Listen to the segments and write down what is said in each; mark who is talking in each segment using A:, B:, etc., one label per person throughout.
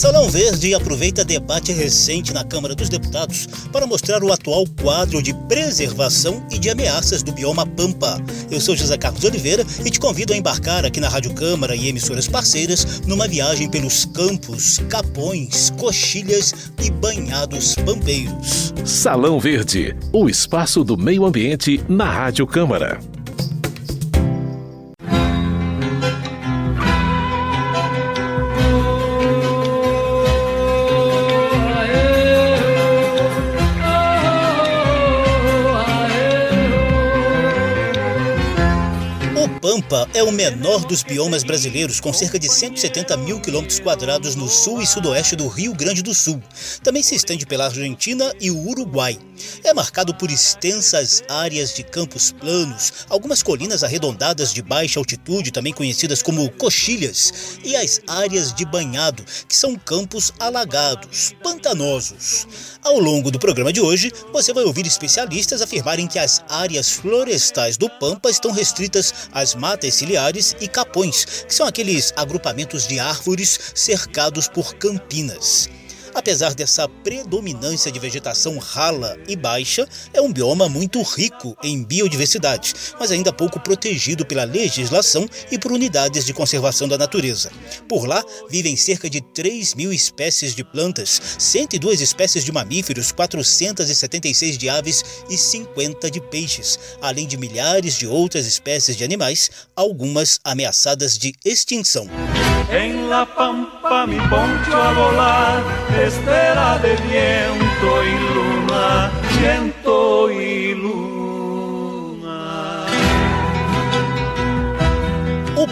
A: Salão Verde aproveita debate recente na Câmara dos Deputados para mostrar o atual quadro de preservação e de ameaças do bioma Pampa. Eu sou José Carlos Oliveira e te convido a embarcar aqui na Rádio Câmara e emissoras parceiras numa viagem pelos campos, capões, coxilhas e banhados pampeiros.
B: Salão Verde, o espaço do meio ambiente na Rádio Câmara.
A: É o menor dos biomas brasileiros, com cerca de 170 mil quilômetros quadrados no sul e sudoeste do Rio Grande do Sul. Também se estende pela Argentina e o Uruguai. É marcado por extensas áreas de campos planos, algumas colinas arredondadas de baixa altitude, também conhecidas como coxilhas, e as áreas de banhado, que são campos alagados, pantanosos. Ao longo do programa de hoje, você vai ouvir especialistas afirmarem que as áreas florestais do Pampa estão restritas às matas ciliares e capões, que são aqueles agrupamentos de árvores cercados por campinas. Apesar dessa predominância de vegetação rala e baixa, é um bioma muito rico em biodiversidade, mas ainda pouco protegido pela legislação e por unidades de conservação da natureza. Por lá, vivem cerca de 3 mil espécies de plantas, 102 espécies de mamíferos, 476 de aves e 50 de peixes, além de milhares de outras espécies de animais, algumas ameaçadas de extinção.
C: En la pampa mi poncho a volar, espera de viento y luna, viento y luna.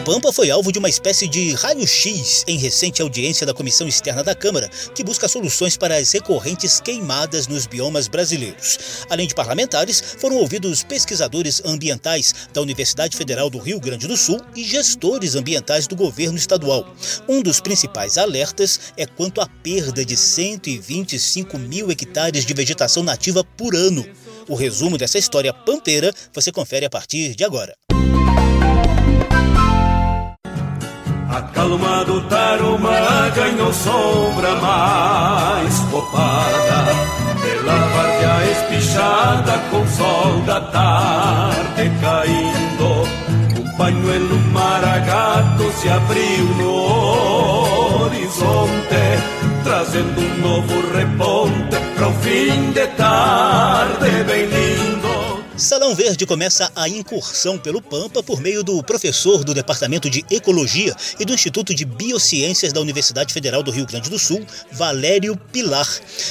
A: Pampa foi alvo de uma espécie de raio-x em recente audiência da Comissão Externa da Câmara, que busca soluções para as recorrentes queimadas nos biomas brasileiros. Além de parlamentares, foram ouvidos pesquisadores ambientais da Universidade Federal do Rio Grande do Sul e gestores ambientais do governo estadual. Um dos principais alertas é quanto à perda de 125 mil hectares de vegetação nativa por ano. O resumo dessa história pampeira você confere a partir de agora.
C: Acalmado Tarumã ganhou sombra mais copada Pela várzea espichada com sol da tarde caindo. Um pañuelo maragato se abriu no horizonte Trazendo um novo reponte para o fim de tarde bem lindo
A: Salão Verde começa a incursão pelo Pampa por meio do professor do Departamento de Ecologia e do Instituto de Biociências da Universidade Federal do Rio Grande do Sul, Valério Pilar.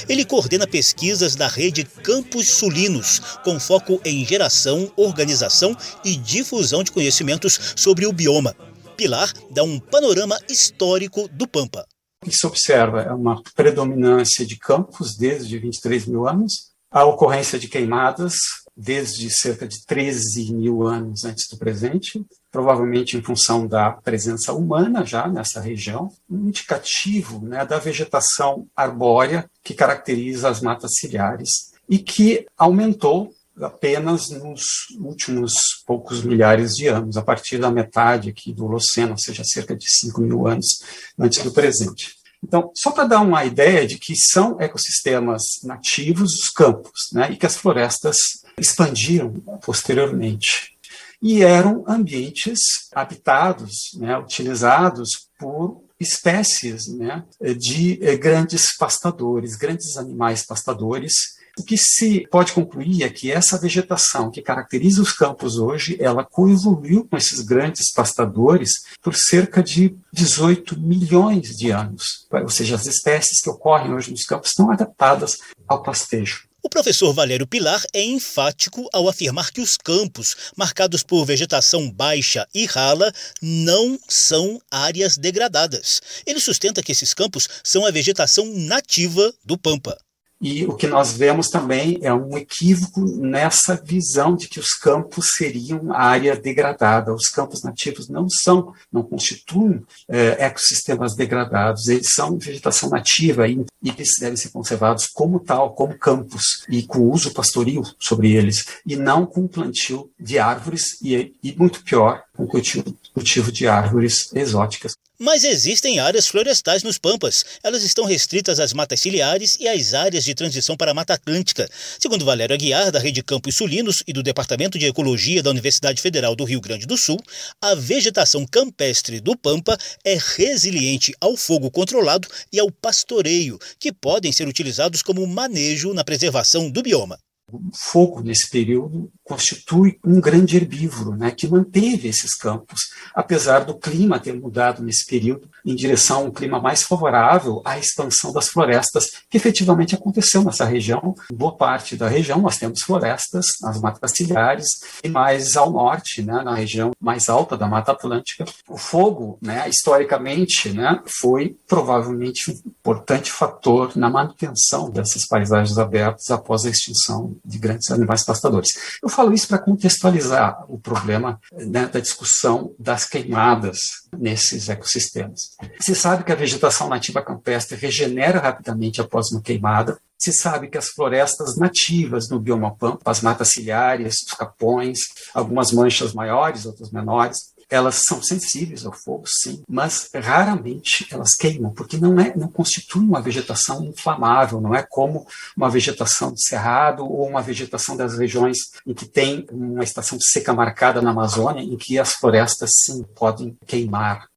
A: Ele coordena pesquisas da rede Campos Sulinos, com foco em geração, organização e difusão de conhecimentos sobre o bioma. Pilar dá um panorama histórico do Pampa.
D: O que se observa é uma predominância de campos desde 23 mil anos, a ocorrência de queimadas desde cerca de 13 mil anos antes do presente, provavelmente em função da presença humana já nessa região, um indicativo né, da vegetação arbórea que caracteriza as matas ciliares e que aumentou apenas nos últimos poucos milhares de anos, a partir da metade aqui do Holoceno, ou seja, cerca de 5 mil anos antes do presente. Então, só para dar uma ideia de que são ecossistemas nativos os campos, né, e que as florestas expandiram posteriormente. E eram ambientes habitados, né, utilizados por espécies né, de eh, grandes pastadores, grandes animais pastadores. O que se pode concluir é que essa vegetação que caracteriza os campos hoje, ela coevoluiu com esses grandes pastadores por cerca de 18 milhões de anos. Ou seja, as espécies que ocorrem hoje nos campos estão adaptadas ao pastejo.
A: O professor Valério Pilar é enfático ao afirmar que os campos, marcados por vegetação baixa e rala, não são áreas degradadas. Ele sustenta que esses campos são a vegetação nativa do Pampa.
D: E o que nós vemos também é um equívoco nessa visão de que os campos seriam área degradada. Os campos nativos não são, não constituem é, ecossistemas degradados, eles são vegetação nativa e, e eles devem ser conservados como tal, como campos, e com uso pastoril sobre eles, e não com plantio de árvores e, e muito pior, o cultivo, de árvores exóticas.
A: Mas existem áreas florestais nos Pampas. Elas estão restritas às matas ciliares e às áreas de transição para a Mata Atlântica. Segundo Valério Aguiar, da Rede Campos Sulinos e do Departamento de Ecologia da Universidade Federal do Rio Grande do Sul, a vegetação campestre do Pampa é resiliente ao fogo controlado e ao pastoreio, que podem ser utilizados como manejo na preservação do bioma.
D: O fogo, nesse período, constitui um grande herbívoro, né, que manteve esses campos, apesar do clima ter mudado nesse período em direção a um clima mais favorável à expansão das florestas, que efetivamente aconteceu nessa região. Em boa parte da região nós temos florestas, nas matas ciliares, e mais ao norte, né, na região mais alta da Mata Atlântica. O fogo, né, historicamente, né, foi provavelmente um importante fator na manutenção dessas paisagens abertas após a extinção de grandes animais pastadores. Eu falo isso para contextualizar o problema né, da discussão das queimadas nesses ecossistemas. Se sabe que a vegetação nativa campestre regenera rapidamente após uma queimada, se sabe que as florestas nativas no bioma pampa, as matas ciliares, os capões, algumas manchas maiores, outras menores, elas são sensíveis ao fogo, sim, mas raramente elas queimam, porque não, é, não constitui uma vegetação inflamável, não é como uma vegetação de cerrado ou uma vegetação das regiões em que tem uma estação seca marcada na Amazônia, em que as florestas sim podem queimar.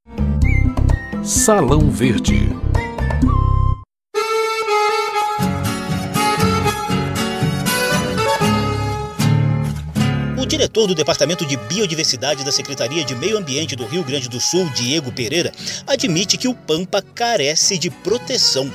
B: Salão Verde
A: diretor do Departamento de Biodiversidade da Secretaria de Meio Ambiente do Rio Grande do Sul, Diego Pereira, admite que o Pampa carece de proteção.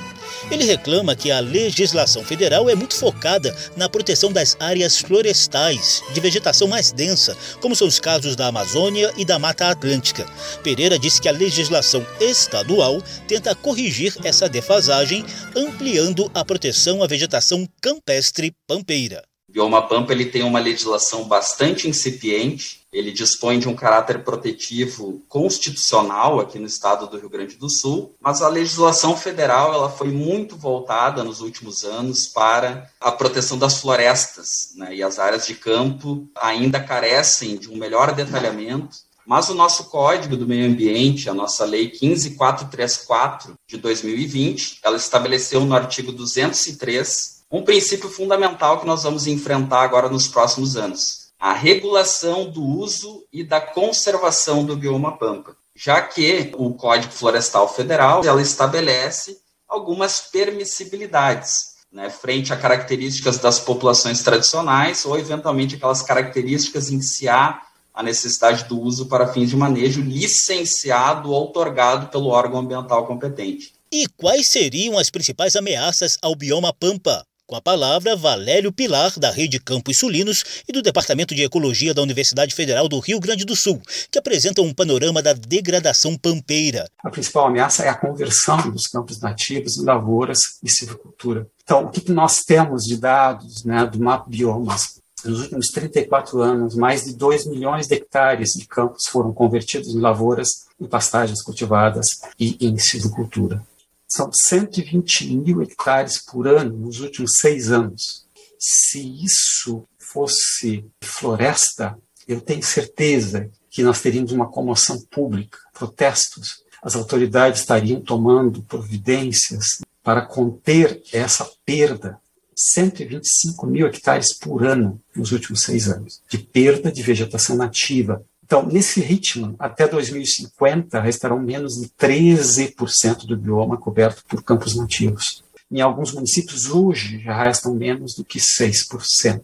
A: Ele reclama que a legislação federal é muito focada na proteção das áreas florestais, de vegetação mais densa, como são os casos da Amazônia e da Mata Atlântica. Pereira disse que a legislação estadual tenta corrigir essa defasagem, ampliando a proteção à vegetação campestre pampeira
E: bioma Pampa ele tem uma legislação bastante incipiente, ele dispõe de um caráter protetivo constitucional aqui no estado do Rio Grande do Sul, mas a legislação federal ela foi muito voltada nos últimos anos para a proteção das florestas, né? e as áreas de campo ainda carecem de um melhor detalhamento. Mas o nosso Código do Meio Ambiente, a nossa Lei 15434 de 2020, ela estabeleceu no artigo 203 um princípio fundamental que nós vamos enfrentar agora nos próximos anos: a regulação do uso e da conservação do bioma pampa, já que o Código Florestal Federal ela estabelece algumas permissibilidades. Né, frente a características das populações tradicionais ou, eventualmente, aquelas características em que se há a necessidade do uso para fins de manejo licenciado ou otorgado pelo órgão ambiental competente.
A: E quais seriam as principais ameaças ao bioma pampa? Com a palavra, Valério Pilar, da Rede Campos Sulinos e do Departamento de Ecologia da Universidade Federal do Rio Grande do Sul, que apresentam um panorama da degradação pampeira.
D: A principal ameaça é a conversão dos campos nativos em lavouras e silvicultura. Então, o que nós temos de dados né, do mapa biomas? Nos últimos 34 anos, mais de 2 milhões de hectares de campos foram convertidos em lavouras, em pastagens cultivadas e em silvicultura. São 120 mil hectares por ano nos últimos seis anos. Se isso fosse floresta, eu tenho certeza que nós teríamos uma comoção pública, protestos. As autoridades estariam tomando providências para conter essa perda. 125 mil hectares por ano nos últimos seis anos, de perda de vegetação nativa, então, nesse ritmo, até 2050, restarão menos de 13% do bioma coberto por campos nativos. Em alguns municípios, hoje, já restam menos do que 6%.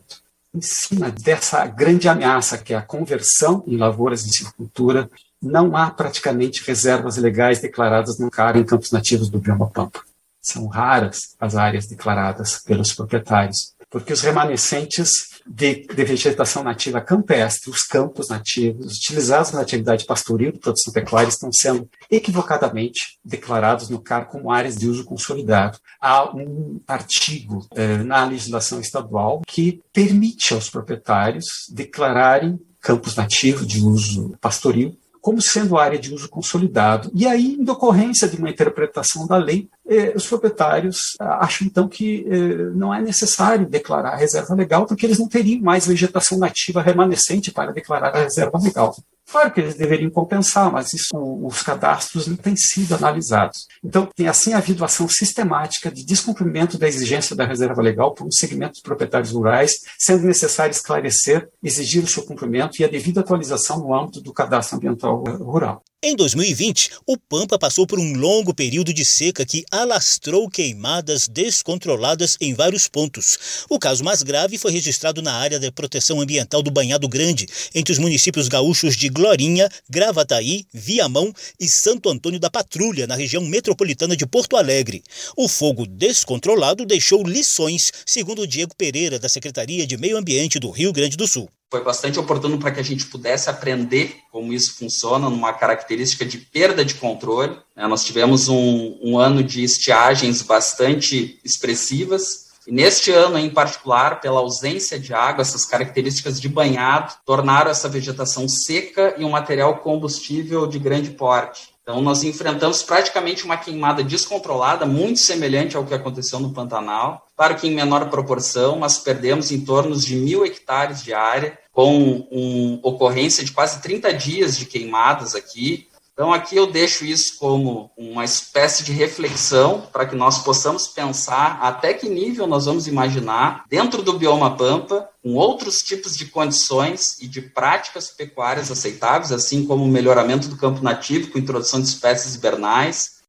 D: Em cima dessa grande ameaça, que é a conversão em lavouras de silvicultura, não há praticamente reservas legais declaradas no CAR em campos nativos do bioma Pampa. São raras as áreas declaradas pelos proprietários, porque os remanescentes de, de, vegetação nativa campestre, os campos nativos utilizados na atividade pastoril de produção pecuária estão sendo equivocadamente declarados no CAR como áreas de uso consolidado. Há um artigo eh, na legislação estadual que permite aos proprietários declararem campos nativos de uso pastoril como sendo área de uso consolidado. E aí, em decorrência de uma interpretação da lei, eh, os proprietários ah, acham então que eh, não é necessário declarar a reserva legal, porque eles não teriam mais vegetação nativa remanescente para declarar a reserva legal. Claro que eles deveriam compensar, mas isso, os cadastros não têm sido analisados. Então, tem assim havido ação sistemática de descumprimento da exigência da reserva legal por um segmento dos proprietários rurais, sendo necessário esclarecer, exigir o seu cumprimento e a devida atualização no âmbito do cadastro ambiental rural.
A: Em 2020, o Pampa passou por um longo período de seca que alastrou queimadas descontroladas em vários pontos. O caso mais grave foi registrado na área de proteção ambiental do Banhado Grande, entre os municípios gaúchos de Glorinha, Gravataí, Viamão e Santo Antônio da Patrulha, na região metropolitana de Porto Alegre. O fogo descontrolado deixou lições, segundo Diego Pereira, da Secretaria de Meio Ambiente do Rio Grande do Sul
E: foi bastante oportuno para que a gente pudesse aprender como isso funciona numa característica de perda de controle. Né? Nós tivemos um, um ano de estiagens bastante expressivas, e neste ano, em particular, pela ausência de água, essas características de banhado tornaram essa vegetação seca e um material combustível de grande porte. Então, nós enfrentamos praticamente uma queimada descontrolada, muito semelhante ao que aconteceu no Pantanal. Claro que em menor proporção, mas perdemos em torno de mil hectares de área, com uma ocorrência de quase 30 dias de queimadas aqui. Então, aqui eu deixo isso como uma espécie de reflexão para que nós possamos pensar até que nível nós vamos imaginar, dentro do bioma Pampa, com outros tipos de condições e de práticas pecuárias aceitáveis, assim como o melhoramento do campo nativo com introdução de espécies hibernais.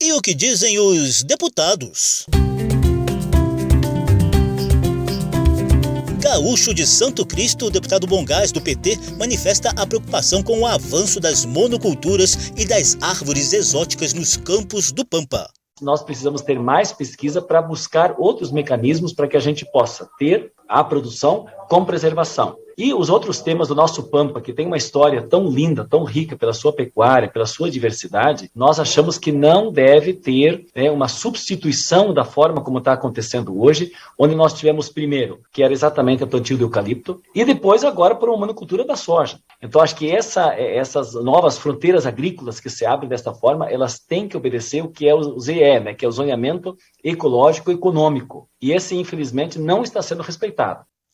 A: E o que dizem os deputados? Gaúcho de Santo Cristo, o deputado Bongás do PT manifesta a preocupação com o avanço das monoculturas e das árvores exóticas nos campos do Pampa.
F: Nós precisamos ter mais pesquisa para buscar outros mecanismos para que a gente possa ter a produção com preservação. E os outros temas do nosso Pampa, que tem uma história tão linda, tão rica pela sua pecuária, pela sua diversidade, nós achamos que não deve ter né, uma substituição da forma como está acontecendo hoje, onde nós tivemos primeiro, que era exatamente a plantio do eucalipto, e depois agora por uma monocultura da soja. Então acho que essa, essas novas fronteiras agrícolas que se abrem desta forma, elas têm que obedecer o que é o ZE, né, que é o zoneamento ecológico econômico. E esse, infelizmente, não está sendo respeitado.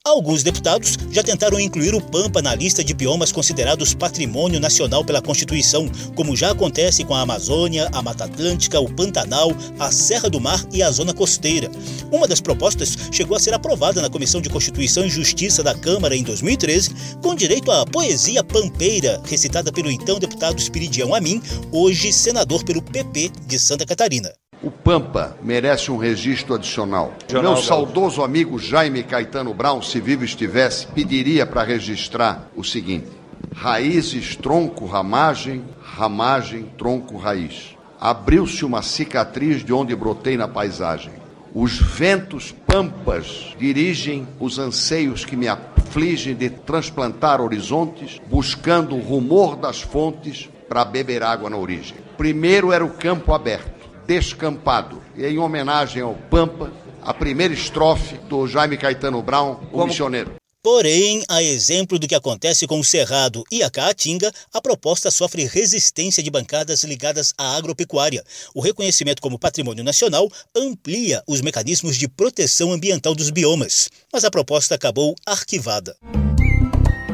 A: Alguns deputados já tentaram incluir o Pampa na lista de biomas considerados patrimônio nacional pela Constituição, como já acontece com a Amazônia, a Mata Atlântica, o Pantanal, a Serra do Mar e a Zona Costeira. Uma das propostas chegou a ser aprovada na Comissão de Constituição e Justiça da Câmara em 2013, com direito à poesia pampeira, recitada pelo então deputado Espiridião Amin, hoje senador pelo PP de Santa Catarina.
G: O Pampa merece um registro adicional. Meu saudoso amigo Jaime Caetano Brown, se vivo estivesse, pediria para registrar o seguinte: raízes, tronco, ramagem, ramagem, tronco, raiz. Abriu-se uma cicatriz de onde brotei na paisagem. Os ventos pampas dirigem os anseios que me afligem de transplantar horizontes, buscando o rumor das fontes para beber água na origem. Primeiro era o campo aberto Descampado. E em homenagem ao Pampa, a primeira estrofe do Jaime Caetano Brown, o Como... missioneiro.
A: Porém, a exemplo do que acontece com o Cerrado e a Caatinga, a proposta sofre resistência de bancadas ligadas à agropecuária. O reconhecimento como patrimônio nacional amplia os mecanismos de proteção ambiental dos biomas, mas a proposta acabou arquivada.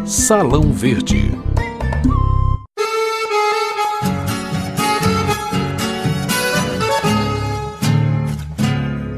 B: Salão Verde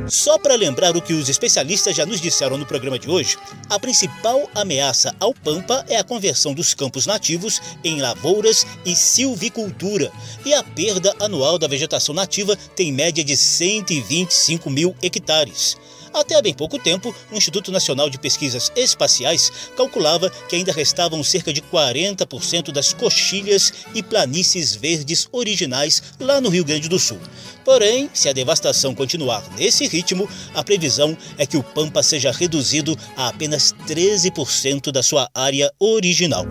A: Só para lembrar o que os especialistas já nos disseram no programa de hoje, a principal ameaça ao Pampa é a conversão dos campos nativos em lavouras e silvicultura, e a perda anual da vegetação nativa tem média de 125 mil hectares. Até há bem pouco tempo, o Instituto Nacional de Pesquisas Espaciais calculava que ainda restavam cerca de 40% das coxilhas e planícies verdes originais lá no Rio Grande do Sul. Porém, se a devastação continuar nesse ritmo, a previsão é que o Pampa seja reduzido a apenas 13% da sua área original.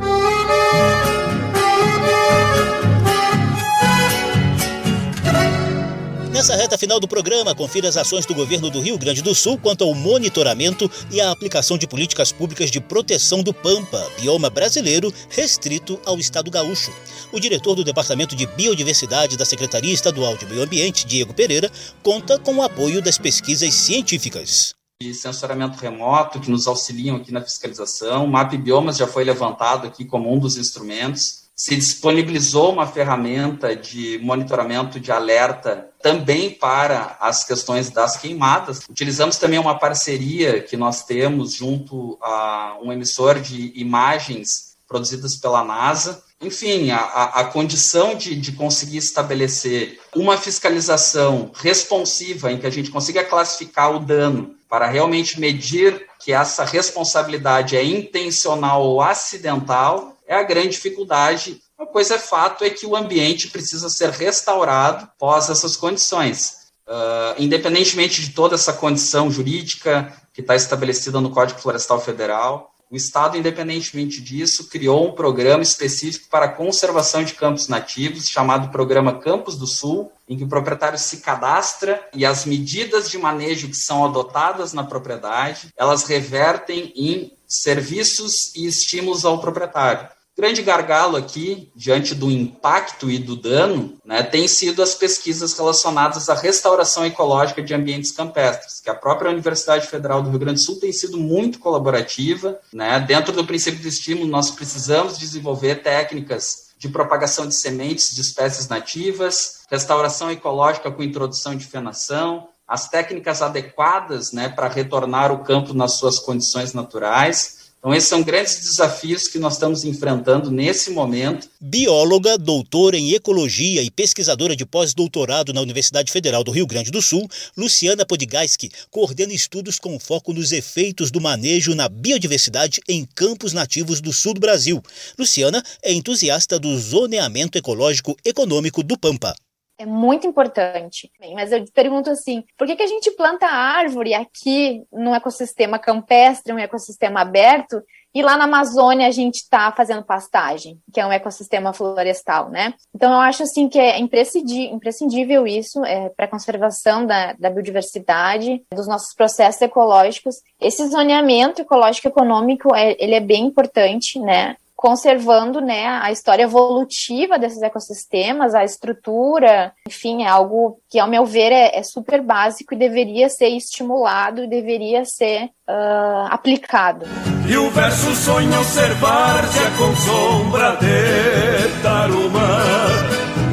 A: Nessa reta final do programa, confira as ações do governo do Rio Grande do Sul quanto ao monitoramento e à aplicação de políticas públicas de proteção do Pampa, bioma brasileiro restrito ao estado gaúcho. O diretor do Departamento de Biodiversidade da Secretaria Estadual de Meio Ambiente, Diego Pereira, conta com o apoio das pesquisas científicas.
E: de sensoramento remoto que nos auxiliam aqui na fiscalização. O MAP Biomas já foi levantado aqui como um dos instrumentos se disponibilizou uma ferramenta de monitoramento de alerta também para as questões das queimadas. Utilizamos também uma parceria que nós temos junto a um emissor de imagens produzidas pela NASA. Enfim, a, a condição de, de conseguir estabelecer uma fiscalização responsiva em que a gente consiga classificar o dano para realmente medir que essa responsabilidade é intencional ou acidental é a grande dificuldade. Uma coisa é fato é que o ambiente precisa ser restaurado pós essas condições. Uh, independentemente de toda essa condição jurídica que está estabelecida no Código Florestal Federal, o Estado, independentemente disso, criou um programa específico para a conservação de campos nativos, chamado Programa Campos do Sul, em que o proprietário se cadastra e as medidas de manejo que são adotadas na propriedade, elas revertem em serviços e estímulos ao proprietário grande gargalo aqui, diante do impacto e do dano, né, tem sido as pesquisas relacionadas à restauração ecológica de ambientes campestres, que a própria Universidade Federal do Rio Grande do Sul tem sido muito colaborativa. Né? Dentro do princípio do estímulo, nós precisamos desenvolver técnicas de propagação de sementes de espécies nativas, restauração ecológica com introdução de fenação, as técnicas adequadas né, para retornar o campo nas suas condições naturais então, esses são grandes desafios que nós estamos enfrentando nesse momento.
A: Bióloga, doutora em ecologia e pesquisadora de pós-doutorado na Universidade Federal do Rio Grande do Sul, Luciana Podgajski coordena estudos com foco nos efeitos do manejo na biodiversidade em campos nativos do sul do Brasil. Luciana é entusiasta do zoneamento ecológico econômico do Pampa.
H: É muito importante. Mas eu pergunto assim: por que, que a gente planta árvore aqui num ecossistema campestre, um ecossistema aberto, e lá na Amazônia a gente está fazendo pastagem, que é um ecossistema florestal, né? Então eu acho assim que é imprescindível isso é, para a conservação da, da biodiversidade, dos nossos processos ecológicos. Esse zoneamento ecológico econômico é, ele é bem importante, né? Conservando né, a história evolutiva desses ecossistemas, a estrutura, enfim, é algo que, ao meu ver, é, é super básico e deveria ser estimulado e deveria ser uh, aplicado.
C: E o verso sonha ser várzea com sombra de tarumã,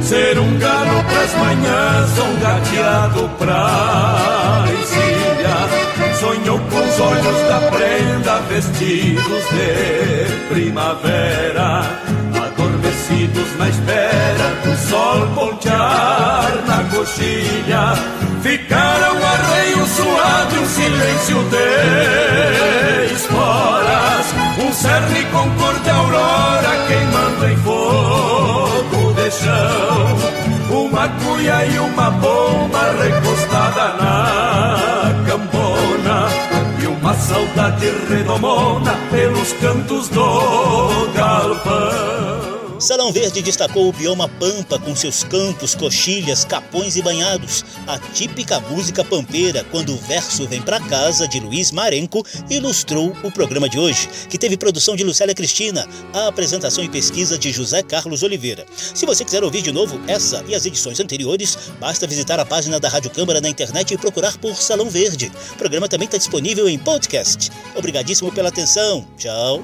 C: ser um galo pras manhãs, um gateado pra com os olhos da prenda vestidos de primavera, adormecidos na espera do sol voltear na coxilha. Ficaram arreio suado e um silêncio de esporas, um cerne com cor de aurora queimando em fogo de chão, uma cuia e uma bomba saudade redomona pelos cantos do galpão.
A: Salão Verde destacou o bioma Pampa com seus campos, coxilhas, capões e banhados. A típica música pampeira, quando o verso vem pra casa, de Luiz Marenco, ilustrou o programa de hoje, que teve produção de Lucélia Cristina, a apresentação e pesquisa de José Carlos Oliveira. Se você quiser ouvir de novo essa e as edições anteriores, basta visitar a página da Rádio Câmara na internet e procurar por Salão Verde. O programa também está disponível em podcast. Obrigadíssimo pela atenção. Tchau.